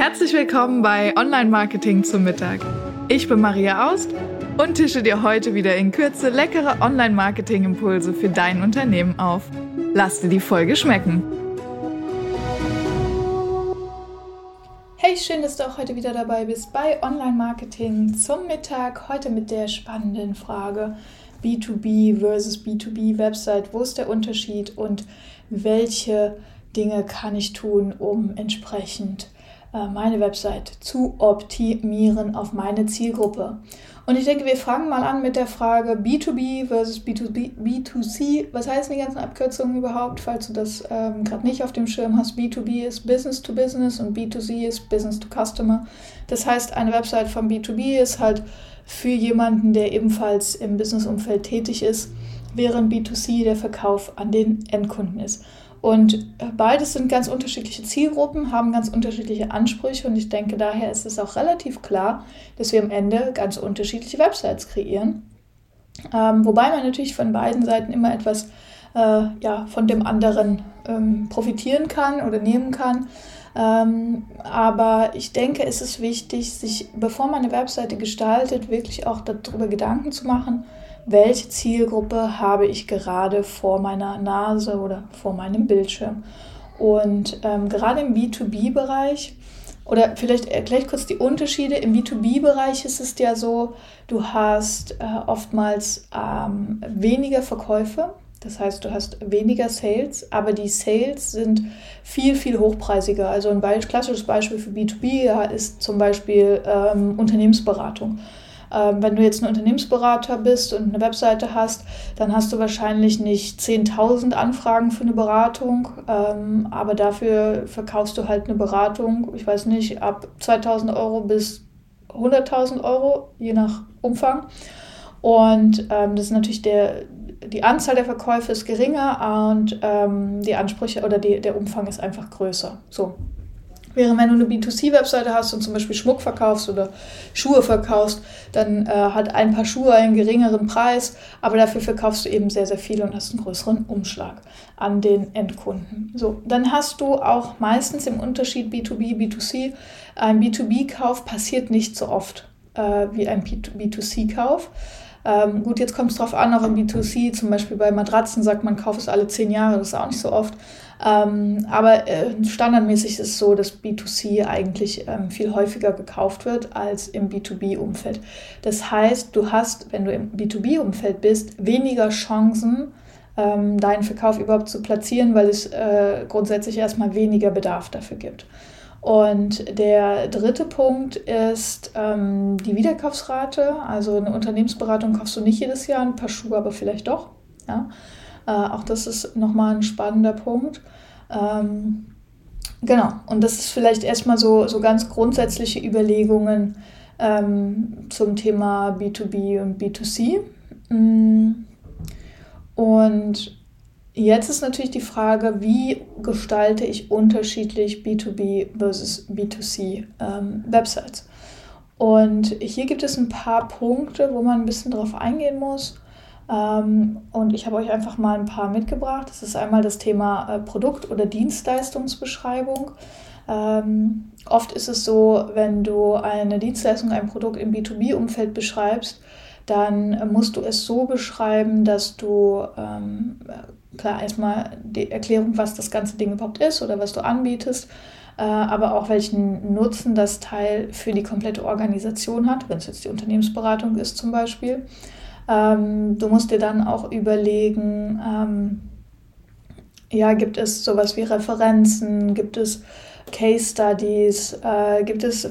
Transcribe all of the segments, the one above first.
Herzlich willkommen bei Online Marketing zum Mittag. Ich bin Maria Aust und tische dir heute wieder in Kürze leckere Online Marketing Impulse für dein Unternehmen auf. Lass dir die Folge schmecken. Hey, schön, dass du auch heute wieder dabei bist bei Online Marketing zum Mittag. Heute mit der spannenden Frage B2B versus B2B Website. Wo ist der Unterschied und welche Dinge kann ich tun, um entsprechend meine Website zu optimieren auf meine Zielgruppe. Und ich denke, wir fangen mal an mit der Frage B2B versus B2B, B2C. Was heißen die ganzen Abkürzungen überhaupt, falls du das ähm, gerade nicht auf dem Schirm hast? B2B ist Business to Business und B2C ist Business to Customer. Das heißt, eine Website von B2B ist halt für jemanden, der ebenfalls im Businessumfeld tätig ist, während B2C der Verkauf an den Endkunden ist. Und beides sind ganz unterschiedliche Zielgruppen, haben ganz unterschiedliche Ansprüche und ich denke, daher ist es auch relativ klar, dass wir am Ende ganz unterschiedliche Websites kreieren. Ähm, wobei man natürlich von beiden Seiten immer etwas äh, ja, von dem anderen ähm, profitieren kann oder nehmen kann. Ähm, aber ich denke, es ist wichtig, sich, bevor man eine Webseite gestaltet, wirklich auch darüber Gedanken zu machen, welche Zielgruppe habe ich gerade vor meiner Nase oder vor meinem Bildschirm. Und ähm, gerade im B2B-Bereich, oder vielleicht erkläre ich kurz die Unterschiede. Im B2B-Bereich ist es ja so, du hast äh, oftmals ähm, weniger Verkäufe. Das heißt, du hast weniger Sales, aber die Sales sind viel, viel hochpreisiger. Also ein klassisches Beispiel für B2B ist zum Beispiel ähm, Unternehmensberatung. Ähm, wenn du jetzt ein Unternehmensberater bist und eine Webseite hast, dann hast du wahrscheinlich nicht 10.000 Anfragen für eine Beratung, ähm, aber dafür verkaufst du halt eine Beratung, ich weiß nicht, ab 2.000 Euro bis 100.000 Euro, je nach Umfang. Und ähm, das ist natürlich der, die Anzahl der Verkäufe ist geringer und ähm, die Ansprüche oder die, der Umfang ist einfach größer. So, Während wenn du eine B2C-Webseite hast und zum Beispiel Schmuck verkaufst oder Schuhe verkaufst, dann äh, hat ein paar Schuhe einen geringeren Preis, aber dafür verkaufst du eben sehr, sehr viel und hast einen größeren Umschlag an den Endkunden. So, dann hast du auch meistens im Unterschied B2B, B2C, ein B2B-Kauf passiert nicht so oft äh, wie ein B2C-Kauf. Ähm, gut, jetzt kommt es darauf an, auch im B2C, zum Beispiel bei Matratzen sagt man, kauf es alle zehn Jahre, das ist auch nicht so oft. Ähm, aber äh, standardmäßig ist es so, dass B2C eigentlich ähm, viel häufiger gekauft wird als im B2B-Umfeld. Das heißt, du hast, wenn du im B2B-Umfeld bist, weniger Chancen, ähm, deinen Verkauf überhaupt zu platzieren, weil es äh, grundsätzlich erstmal weniger Bedarf dafür gibt. Und der dritte Punkt ist ähm, die Wiederkaufsrate. Also eine Unternehmensberatung kaufst du nicht jedes Jahr, ein paar Schuhe aber vielleicht doch. Ja? Äh, auch das ist nochmal ein spannender Punkt. Ähm, genau, und das ist vielleicht erstmal so, so ganz grundsätzliche Überlegungen ähm, zum Thema B2B und B2C. Mm. Und jetzt ist natürlich die Frage, wie gestalte ich unterschiedlich B2B versus B2C ähm, Websites? Und hier gibt es ein paar Punkte, wo man ein bisschen drauf eingehen muss. Ähm, und ich habe euch einfach mal ein paar mitgebracht. Das ist einmal das Thema äh, Produkt- oder Dienstleistungsbeschreibung. Ähm, oft ist es so, wenn du eine Dienstleistung, ein Produkt im B2B-Umfeld beschreibst, dann musst du es so beschreiben, dass du ähm, klar erstmal die Erklärung, was das ganze Ding überhaupt ist oder was du anbietest, äh, aber auch welchen Nutzen das Teil für die komplette Organisation hat, wenn es jetzt die Unternehmensberatung ist zum Beispiel. Ähm, du musst dir dann auch überlegen, ähm, ja, gibt es sowas wie Referenzen, gibt es Case Studies, äh, gibt es,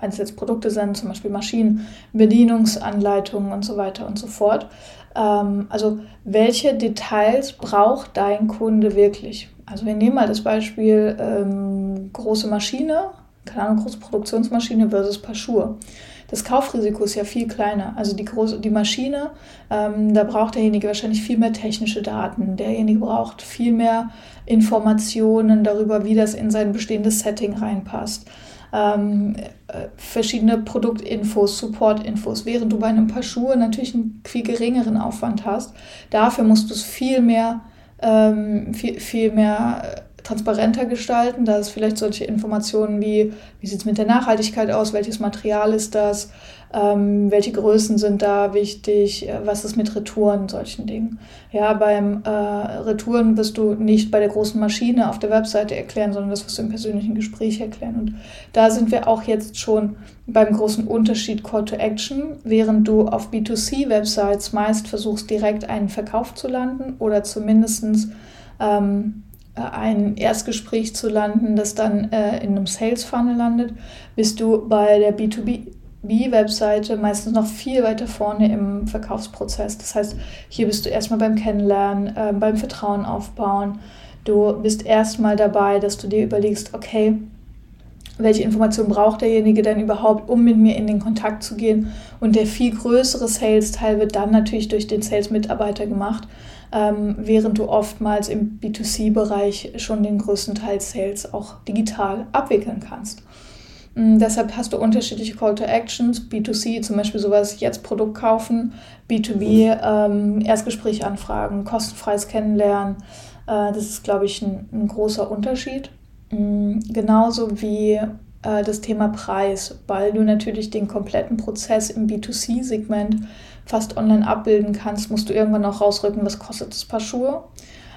wenn es jetzt Produkte sind, zum Beispiel Maschinen, Bedienungsanleitungen und so weiter und so fort. Ähm, also welche Details braucht dein Kunde wirklich? Also wir nehmen mal das Beispiel ähm, große Maschine, keine Ahnung, große Produktionsmaschine versus Paar Schuhe das Kaufrisiko ist ja viel kleiner. Also die, große, die Maschine, ähm, da braucht derjenige wahrscheinlich viel mehr technische Daten. Derjenige braucht viel mehr Informationen darüber, wie das in sein bestehendes Setting reinpasst. Ähm, äh, verschiedene Produktinfos, Supportinfos, während du bei einem Paar Schuhe natürlich einen viel geringeren Aufwand hast. Dafür musst du es viel mehr, ähm, viel, viel mehr transparenter gestalten. Da ist vielleicht solche Informationen wie, wie sieht es mit der Nachhaltigkeit aus, welches Material ist das, ähm, welche Größen sind da wichtig, äh, was ist mit Retouren, solchen Dingen. Ja, beim äh, Retouren wirst du nicht bei der großen Maschine auf der Webseite erklären, sondern das wirst du im persönlichen Gespräch erklären. Und da sind wir auch jetzt schon beim großen Unterschied Call to Action, während du auf B2C-Websites meist versuchst, direkt einen Verkauf zu landen oder zumindest ähm, äh, ein Erstgespräch zu landen, das dann äh, in einem Sales Funnel landet, bist du bei der B2B B-Webseite meistens noch viel weiter vorne im Verkaufsprozess. Das heißt, hier bist du erstmal beim Kennenlernen, äh, beim Vertrauen aufbauen. Du bist erstmal dabei, dass du dir überlegst, okay, welche Informationen braucht derjenige denn überhaupt, um mit mir in den Kontakt zu gehen. Und der viel größere Sales-Teil wird dann natürlich durch den Sales-Mitarbeiter gemacht, ähm, während du oftmals im B2C-Bereich schon den größten Teil Sales auch digital abwickeln kannst. Mm, deshalb hast du unterschiedliche Call to Actions. B2C, zum Beispiel sowas, jetzt Produkt kaufen. B2B, ähm, Erstgespräch anfragen, kostenfreies Kennenlernen. Äh, das ist, glaube ich, ein, ein, großer Unterschied. Mhm, genauso wie äh, das Thema Preis, weil du natürlich den kompletten Prozess im B2C-Segment fast online abbilden kannst, musst du irgendwann auch rausrücken, was kostet das Paar Schuhe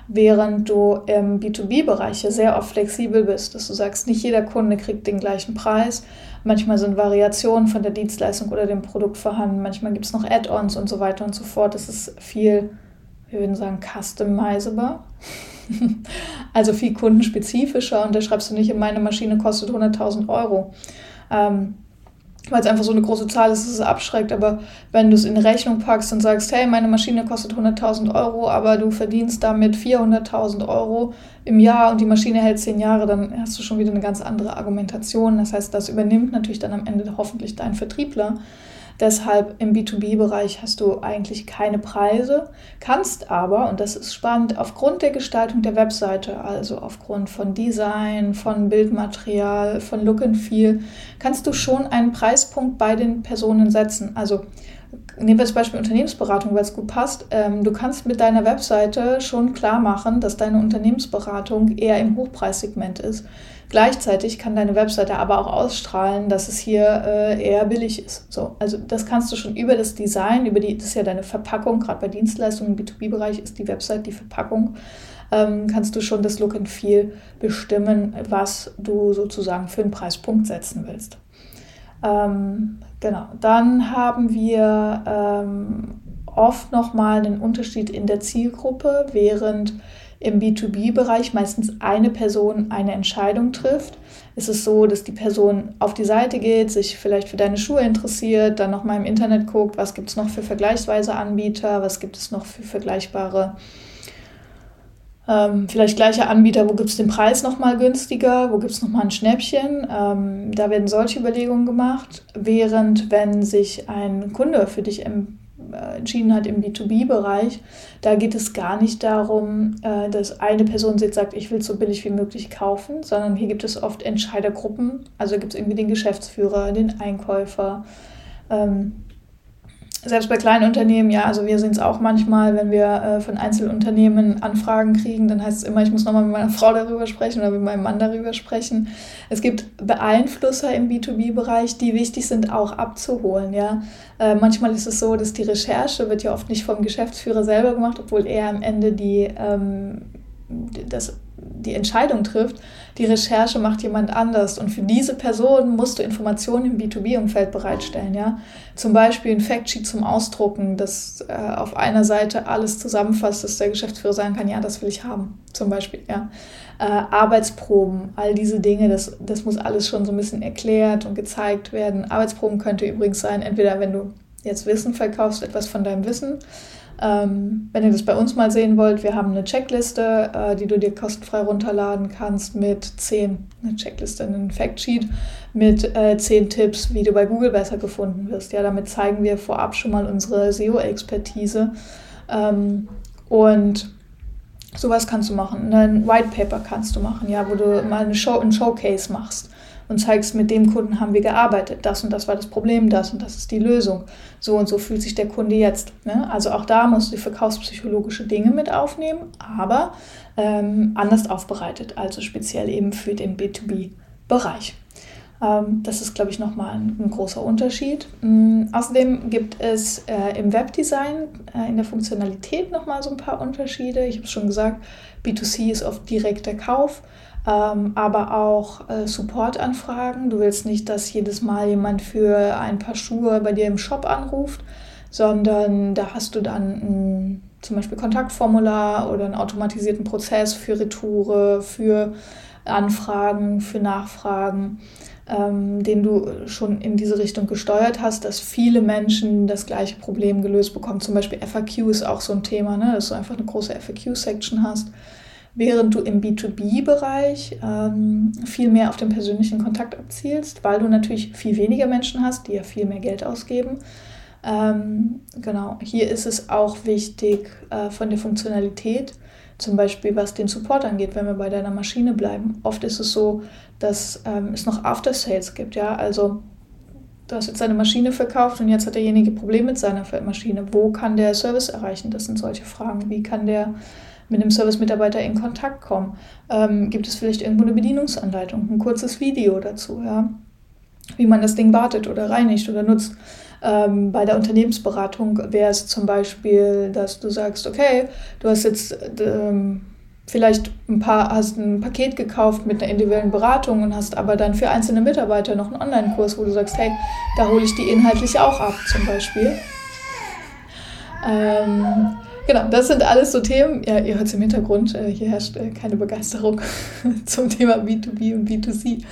während du im B2B-Bereich ja sehr oft flexibel bist, dass du sagst, nicht jeder Kunde kriegt den gleichen Preis. Manchmal sind Variationen von der Dienstleistung oder dem Produkt vorhanden, manchmal gibt es noch Add-ons und so weiter und so fort. Das ist viel, wir würden sagen, customizable. also viel kundenspezifischer und da schreibst du nicht, meine Maschine kostet 100.000 Euro. Ähm, weil es einfach so eine große Zahl ist, dass es abschreckt. Aber wenn du es in Rechnung packst und sagst, hey, meine Maschine kostet 100.000 Euro, aber du verdienst damit 400.000 Euro im Jahr und die Maschine hält 10 Jahre, dann hast du schon wieder eine ganz andere Argumentation. Das heißt, das übernimmt natürlich dann am Ende hoffentlich dein Vertriebler. Deshalb im B2B-Bereich hast du eigentlich keine Preise, kannst aber, und das ist spannend, aufgrund der Gestaltung der Webseite, also aufgrund von Design, von Bildmaterial, von Look and Feel, kannst du schon einen Preispunkt bei den Personen setzen. Also nehmen wir das Beispiel Unternehmensberatung, weil es gut passt. Ähm, du kannst mit deiner Webseite schon klar machen, dass deine Unternehmensberatung eher im Hochpreissegment ist. Gleichzeitig kann deine Webseite aber auch ausstrahlen, dass es hier äh, eher billig ist. So, also das kannst du schon über das Design, über die, das ist ja deine Verpackung, gerade bei Dienstleistungen im B2B-Bereich ist die Website die Verpackung, ähm, kannst du schon das Look and Feel bestimmen, was du sozusagen für einen Preispunkt setzen willst. Ähm, genau, dann haben wir ähm, oft nochmal einen Unterschied in der Zielgruppe, während im B2B-Bereich meistens eine Person eine Entscheidung trifft. Ist es so, dass die Person auf die Seite geht, sich vielleicht für deine Schuhe interessiert, dann nochmal im Internet guckt, was gibt es noch für vergleichsweise Anbieter, was gibt es noch für vergleichbare, ähm, vielleicht gleiche Anbieter, wo gibt es den Preis nochmal günstiger, wo gibt es nochmal ein Schnäppchen. Ähm, da werden solche Überlegungen gemacht, während wenn sich ein Kunde für dich äh, entschieden hat im B2B-Bereich, da geht es gar nicht darum, äh, dass eine Person jetzt sagt, ich will so billig wie möglich kaufen, sondern hier gibt es oft Entscheidergruppen. Also gibt es irgendwie den Geschäftsführer, den Einkäufer. Ähm, selbst bei kleinen Unternehmen, ja, also wir sehen es auch manchmal, wenn wir äh, von Einzelunternehmen Anfragen kriegen, dann heißt es immer, ich muss nochmal mit meiner Frau darüber sprechen oder mit meinem Mann darüber sprechen. Es gibt Beeinflusser im B2B-Bereich, die wichtig sind, auch abzuholen, ja. Äh, manchmal ist es so, dass die Recherche wird ja oft nicht vom Geschäftsführer selber gemacht, obwohl er am Ende die, ähm, das die Entscheidung trifft, die Recherche macht jemand anders. Und für diese Person musst du Informationen im B2B-Umfeld bereitstellen. Ja? Zum Beispiel ein Factsheet zum Ausdrucken, das äh, auf einer Seite alles zusammenfasst, dass der Geschäftsführer sagen kann, ja, das will ich haben. Zum Beispiel. Ja? Äh, Arbeitsproben, all diese Dinge, das, das muss alles schon so ein bisschen erklärt und gezeigt werden. Arbeitsproben könnte übrigens sein, entweder wenn du jetzt Wissen verkaufst, etwas von deinem Wissen, ähm, wenn ihr das bei uns mal sehen wollt, wir haben eine Checkliste, äh, die du dir kostenfrei runterladen kannst mit zehn, eine Checkliste, einen Factsheet mit äh, zehn Tipps, wie du bei Google besser gefunden wirst. Ja, damit zeigen wir vorab schon mal unsere SEO-Expertise. Ähm, und sowas kannst du machen. Ein White Paper kannst du machen, ja, wo du mal eine Show, ein Showcase machst und zeigst, mit dem Kunden haben wir gearbeitet. Das und das war das Problem, das und das ist die Lösung. So und so fühlt sich der Kunde jetzt. Ne? Also auch da musst du verkaufspsychologische Dinge mit aufnehmen, aber ähm, anders aufbereitet, also speziell eben für den B2B-Bereich. Ähm, das ist, glaube ich, nochmal ein, ein großer Unterschied. Ähm, außerdem gibt es äh, im Webdesign äh, in der Funktionalität nochmal so ein paar Unterschiede. Ich habe es schon gesagt, B2C ist oft direkter Kauf, ähm, aber auch äh, Supportanfragen. Du willst nicht, dass jedes Mal jemand für ein paar Schuhe bei dir im Shop anruft, sondern da hast du dann ein, zum Beispiel Kontaktformular oder einen automatisierten Prozess für Retoure, für Anfragen, für Nachfragen ähm, den du schon in diese Richtung gesteuert hast, dass viele Menschen das gleiche Problem gelöst bekommen. Zum Beispiel FAQ ist auch so ein Thema, ne? dass du einfach eine große FAQ-Section hast. Während du im B2B-Bereich ähm, viel mehr auf den persönlichen Kontakt abzielst, weil du natürlich viel weniger Menschen hast, die ja viel mehr Geld ausgeben. Ähm, genau, hier ist es auch wichtig äh, von der Funktionalität, zum Beispiel was den Support angeht, wenn wir bei deiner Maschine bleiben. Oft ist es so, dass ähm, es noch After Sales gibt. Ja? Also du hast jetzt deine Maschine verkauft und jetzt hat derjenige Probleme mit seiner Maschine. Wo kann der Service erreichen? Das sind solche Fragen. Wie kann der mit einem Service-Mitarbeiter in Kontakt kommen? Ähm, gibt es vielleicht irgendwo eine Bedienungsanleitung, ein kurzes Video dazu, ja? wie man das Ding wartet oder reinigt oder nutzt? Ähm, bei der Unternehmensberatung wäre es zum Beispiel, dass du sagst, okay, du hast jetzt ähm, vielleicht ein paar, hast ein Paket gekauft mit einer individuellen Beratung und hast aber dann für einzelne Mitarbeiter noch einen Online-Kurs, wo du sagst, hey, da hole ich die inhaltlich auch ab, zum Beispiel. Ähm, Genau, das sind alles so Themen. Ja, ihr hört es im Hintergrund, äh, hier herrscht äh, keine Begeisterung zum Thema B2B und B2C,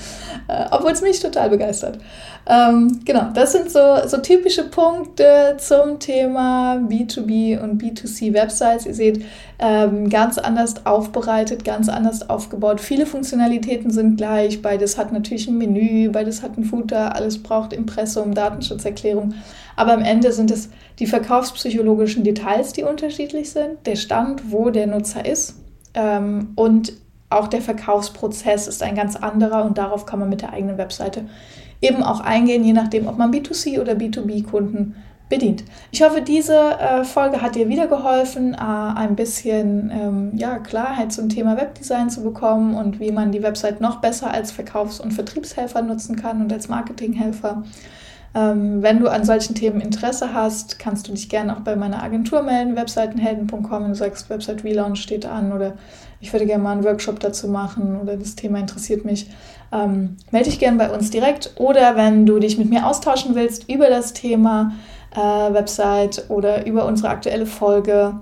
äh, obwohl es mich total begeistert. Ähm, genau, das sind so, so typische Punkte zum Thema B2B und B2C Websites. Ihr seht, ähm, ganz anders aufbereitet, ganz anders aufgebaut. Viele Funktionalitäten sind gleich. Beides hat natürlich ein Menü, beides hat ein Footer, alles braucht Impressum, Datenschutzerklärung. Aber am Ende sind es die verkaufspsychologischen Details, die unterschiedlich sind, der Stand, wo der Nutzer ist ähm, und auch der Verkaufsprozess ist ein ganz anderer und darauf kann man mit der eigenen Webseite eben auch eingehen, je nachdem, ob man B2C oder B2B-Kunden bedient. Ich hoffe, diese äh, Folge hat dir wieder geholfen, äh, ein bisschen ähm, ja, Klarheit zum Thema Webdesign zu bekommen und wie man die Website noch besser als Verkaufs- und Vertriebshelfer nutzen kann und als Marketinghelfer. Ähm, wenn du an solchen Themen Interesse hast, kannst du dich gerne auch bei meiner Agentur melden, webseitenhelden.com, du sagst, Website Relaunch steht an oder ich würde gerne mal einen Workshop dazu machen oder das Thema interessiert mich. Ähm, melde dich gerne bei uns direkt oder wenn du dich mit mir austauschen willst über das Thema äh, Website oder über unsere aktuelle Folge,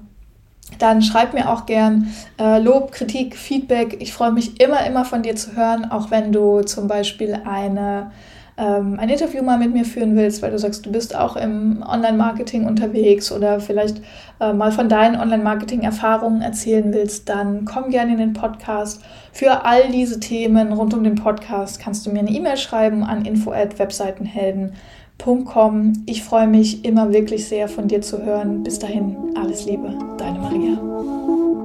dann schreib mir auch gern äh, Lob, Kritik, Feedback. Ich freue mich immer, immer von dir zu hören, auch wenn du zum Beispiel eine ähm, ein Interview mal mit mir führen willst, weil du sagst, du bist auch im Online-Marketing unterwegs oder vielleicht äh, mal von deinen Online-Marketing-Erfahrungen erzählen willst, dann komm gerne in den Podcast. Für all diese Themen rund um den Podcast kannst du mir eine E-Mail schreiben an info@webseitenhelden.com. Ich freue mich immer wirklich sehr von dir zu hören. Bis dahin, alles Liebe, deine Maria.